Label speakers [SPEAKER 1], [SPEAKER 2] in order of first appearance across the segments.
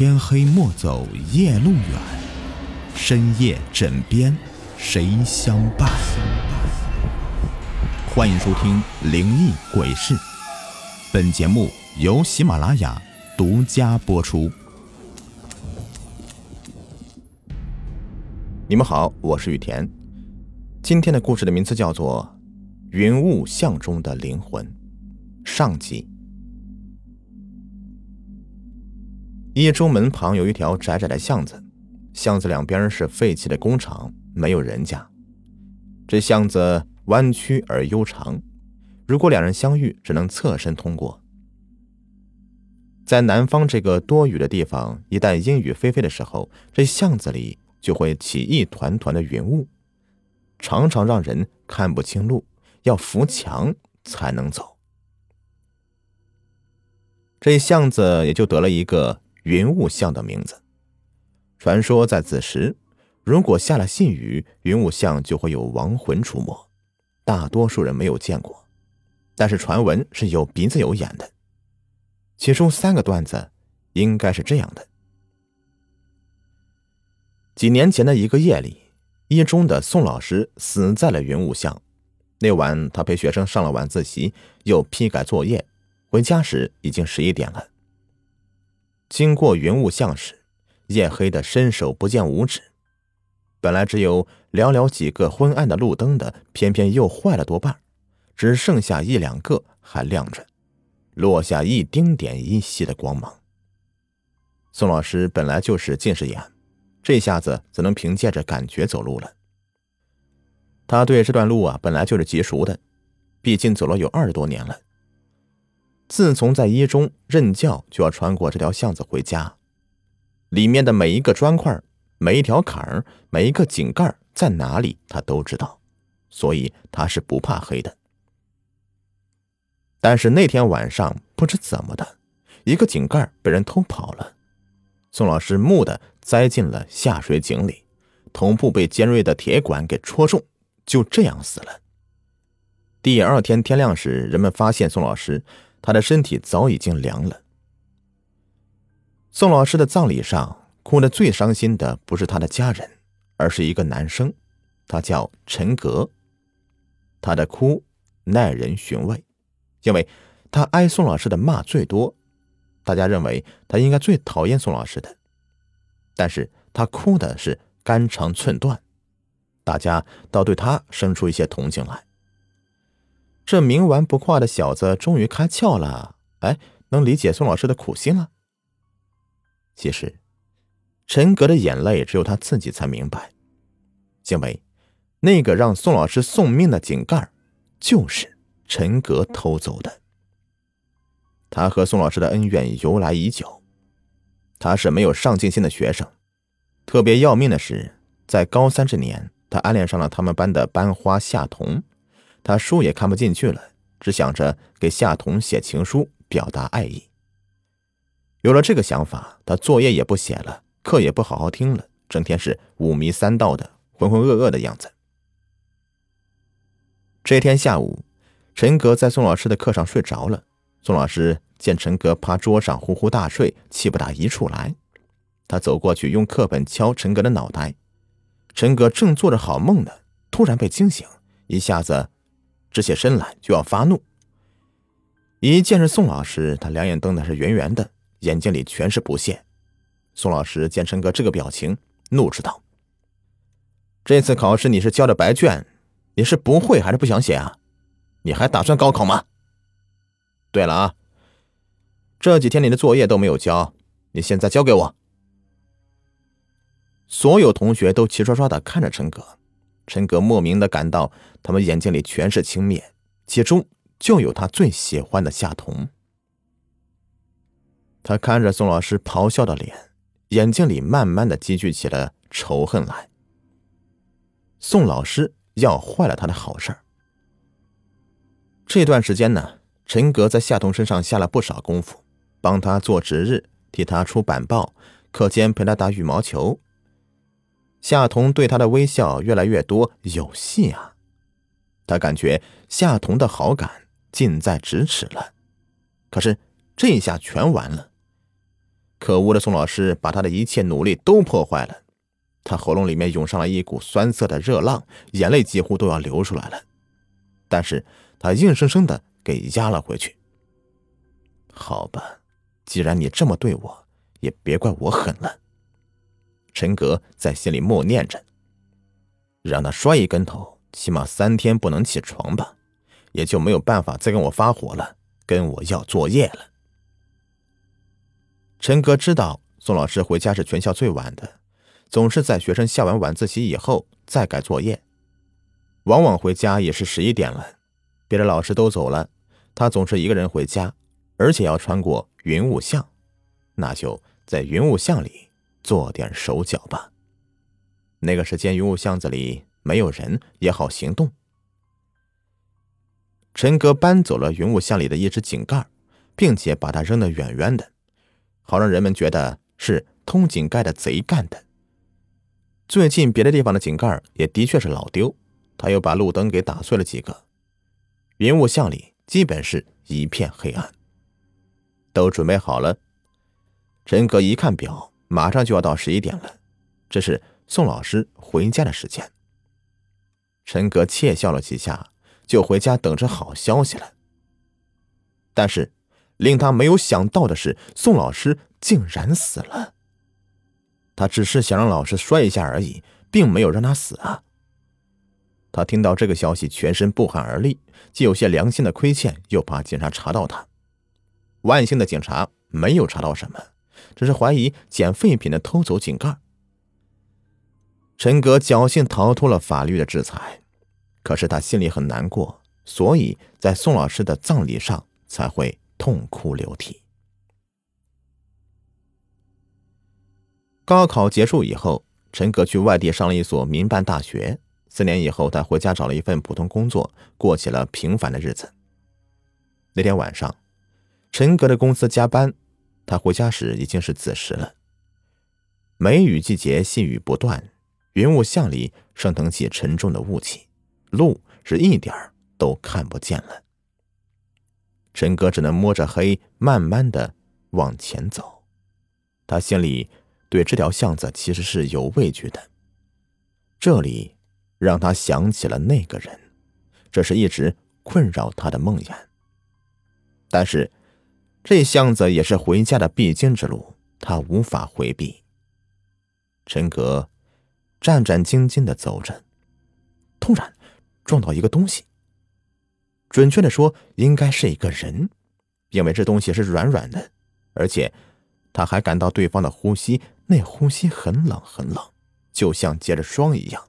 [SPEAKER 1] 天黑莫走夜路远，深夜枕边谁相伴？欢迎收听《灵异鬼事》，本节目由喜马拉雅独家播出。
[SPEAKER 2] 你们好，我是雨田。今天的故事的名字叫做《云雾巷中的灵魂》上集。一中门旁有一条窄窄的巷子，巷子两边是废弃的工厂，没有人家。这巷子弯曲而悠长，如果两人相遇，只能侧身通过。在南方这个多雨的地方，一旦阴雨霏霏的时候，这巷子里就会起一团团的云雾，常常让人看不清路，要扶墙才能走。这巷子也就得了一个。云雾巷的名字，传说在子时，如果下了细雨，云雾巷就会有亡魂出没。大多数人没有见过，但是传闻是有鼻子有眼的。其中三个段子应该是这样的：几年前的一个夜里，一中的宋老师死在了云雾巷。那晚，他陪学生上了晚自习，又批改作业，回家时已经十一点了。经过云雾巷时，夜黑的伸手不见五指。本来只有寥寥几个昏暗的路灯的，偏偏又坏了多半，只剩下一两个还亮着，落下一丁点依稀的光芒。宋老师本来就是近视眼，这下子只能凭借着感觉走路了。他对这段路啊，本来就是极熟的，毕竟走了有二十多年了。自从在一中任教，就要穿过这条巷子回家。里面的每一个砖块、每一条坎儿、每一个井盖在哪里，他都知道，所以他是不怕黑的。但是那天晚上，不知怎么的，一个井盖被人偷跑了。宋老师木的栽进了下水井里，头部被尖锐的铁管给戳中，就这样死了。第二天天亮时，人们发现宋老师。他的身体早已经凉了。宋老师的葬礼上，哭得最伤心的不是他的家人，而是一个男生，他叫陈格。他的哭耐人寻味，因为他挨宋老师的骂最多，大家认为他应该最讨厌宋老师的。但是他哭的是肝肠寸断，大家倒对他生出一些同情来。这冥顽不化的小子终于开窍了，哎，能理解宋老师的苦心了。其实，陈格的眼泪只有他自己才明白，因为那个让宋老师送命的井盖，就是陈格偷走的。他和宋老师的恩怨由来已久，他是没有上进心的学生。特别要命的是，在高三这年，他暗恋上了他们班的班花夏彤。他书也看不进去了，只想着给夏彤写情书表达爱意。有了这个想法，他作业也不写了，课也不好好听了，整天是五迷三道的，浑浑噩噩的样子。这天下午，陈格在宋老师的课上睡着了。宋老师见陈格趴桌上呼呼大睡，气不打一处来。他走过去用课本敲陈格的脑袋。陈格正做着好梦呢，突然被惊醒，一下子。直起身来就要发怒，一见是宋老师，他两眼瞪的是圆圆的，眼睛里全是不屑。宋老师见陈哥这个表情，怒斥道：“这次考试你是交的白卷，你是不会还是不想写啊？你还打算高考吗？对了啊，这几天你的作业都没有交，你现在交给我。”所有同学都齐刷刷的看着陈哥。陈格莫名的感到，他们眼睛里全是轻蔑，其中就有他最喜欢的夏彤。他看着宋老师咆哮的脸，眼睛里慢慢的积聚起了仇恨来。宋老师要坏了他的好事儿。这段时间呢，陈格在夏彤身上下了不少功夫，帮他做值日，替他出板报，课间陪他打羽毛球。夏彤对他的微笑越来越多，有戏啊！他感觉夏彤的好感近在咫尺了。可是这下全完了。可恶的宋老师把他的一切努力都破坏了，他喉咙里面涌上了一股酸涩的热浪，眼泪几乎都要流出来了，但是他硬生生的给压了回去。好吧，既然你这么对我，也别怪我狠了。陈格在心里默念着，让他摔一跟头，起码三天不能起床吧，也就没有办法再跟我发火了，跟我要作业了。陈哥知道宋老师回家是全校最晚的，总是在学生下完晚自习以后再改作业，往往回家也是十一点了。别的老师都走了，他总是一个人回家，而且要穿过云雾巷，那就在云雾巷里做点手脚吧。那个时间，云雾巷子里没有人，也好行动。陈哥搬走了云雾巷里的一只井盖，并且把它扔得远远的。好让人们觉得是通井盖的贼干的。最近别的地方的井盖也的确是老丢，他又把路灯给打碎了几个。云雾巷里基本是一片黑暗。都准备好了，陈哥一看表，马上就要到十一点了，这是宋老师回家的时间。陈哥窃笑了几下，就回家等着好消息了。但是。令他没有想到的是，宋老师竟然死了。他只是想让老师摔一下而已，并没有让他死啊！他听到这个消息，全身不寒而栗，既有些良心的亏欠，又怕警察查到他。万幸的警察没有查到什么，只是怀疑捡废品的偷走井盖。陈格侥幸逃脱了法律的制裁，可是他心里很难过，所以在宋老师的葬礼上才会。痛哭流涕。高考结束以后，陈格去外地上了一所民办大学。四年以后，他回家找了一份普通工作，过起了平凡的日子。那天晚上，陈格的公司加班，他回家时已经是子时了。梅雨季节，细雨不断，云雾巷里升腾起沉重的雾气，路是一点儿都看不见了。陈哥只能摸着黑，慢慢的往前走。他心里对这条巷子其实是有畏惧的。这里让他想起了那个人，这是一直困扰他的梦魇。但是，这巷子也是回家的必经之路，他无法回避。陈格战战兢兢的走着，突然撞到一个东西。准确的说，应该是一个人，因为这东西是软软的，而且他还感到对方的呼吸，那呼吸很冷很冷，就像结着霜一样。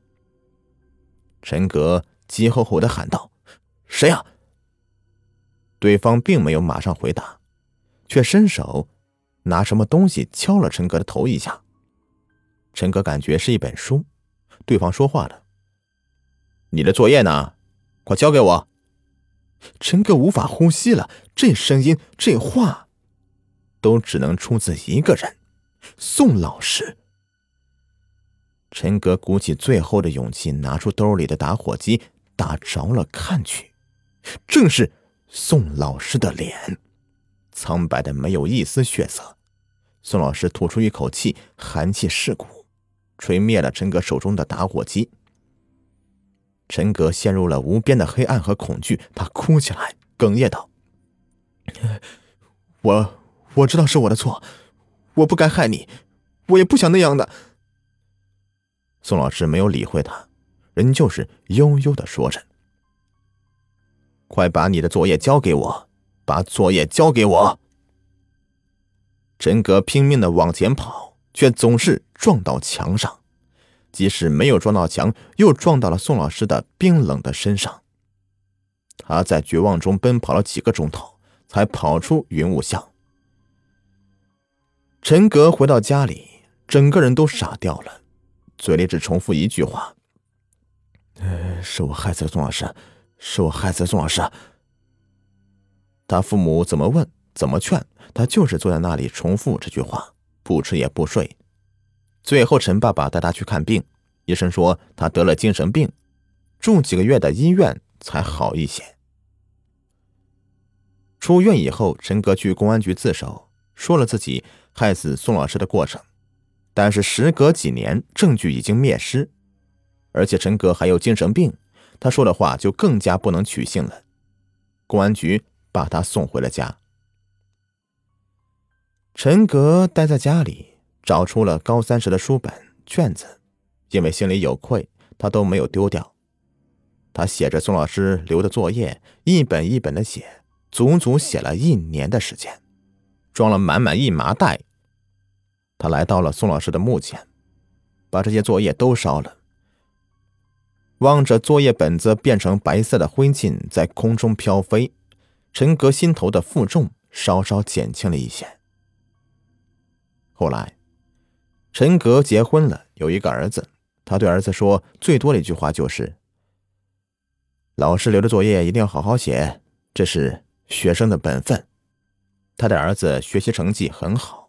[SPEAKER 2] 陈格急吼吼的喊道：“谁呀？”对方并没有马上回答，却伸手拿什么东西敲了陈哥的头一下。陈哥感觉是一本书，对方说话了：“你的作业呢？快交给我。”陈哥无法呼吸了，这声音、这话，都只能出自一个人——宋老师。陈哥鼓起最后的勇气，拿出兜里的打火机，打着了，看去，正是宋老师的脸，苍白的没有一丝血色。宋老师吐出一口气，寒气噬骨，吹灭了陈哥手中的打火机。陈格陷入了无边的黑暗和恐惧，他哭起来，哽咽道：“我我知道是我的错，我不该害你，我也不想那样的。”宋老师没有理会他，仍旧是悠悠的说着：“快把你的作业交给我，把作业交给我。”陈格拼命的往前跑，却总是撞到墙上。即使没有撞到墙，又撞到了宋老师的冰冷的身上。他在绝望中奔跑了几个钟头，才跑出云雾巷。陈格回到家里，整个人都傻掉了，嘴里只重复一句话：“，是我害死了宋老师，是我害死了宋老师。”他父母怎么问，怎么劝，他就是坐在那里重复这句话，不吃也不睡。最后，陈爸爸带他去看病，医生说他得了精神病，住几个月的医院才好一些。出院以后，陈哥去公安局自首，说了自己害死宋老师的过程。但是时隔几年，证据已经灭失，而且陈哥还有精神病，他说的话就更加不能取信了。公安局把他送回了家。陈格待在家里，找出了高三时的书本卷子，因为心里有愧，他都没有丢掉。他写着宋老师留的作业，一本一本的写，足足写了一年的时间，装了满满一麻袋。他来到了宋老师的墓前，把这些作业都烧了。望着作业本子变成白色的灰烬在空中飘飞，陈格心头的负重稍稍减轻了一些。后来，陈格结婚了，有一个儿子。他对儿子说最多的一句话就是：“老师留的作业一定要好好写，这是学生的本分。”他的儿子学习成绩很好。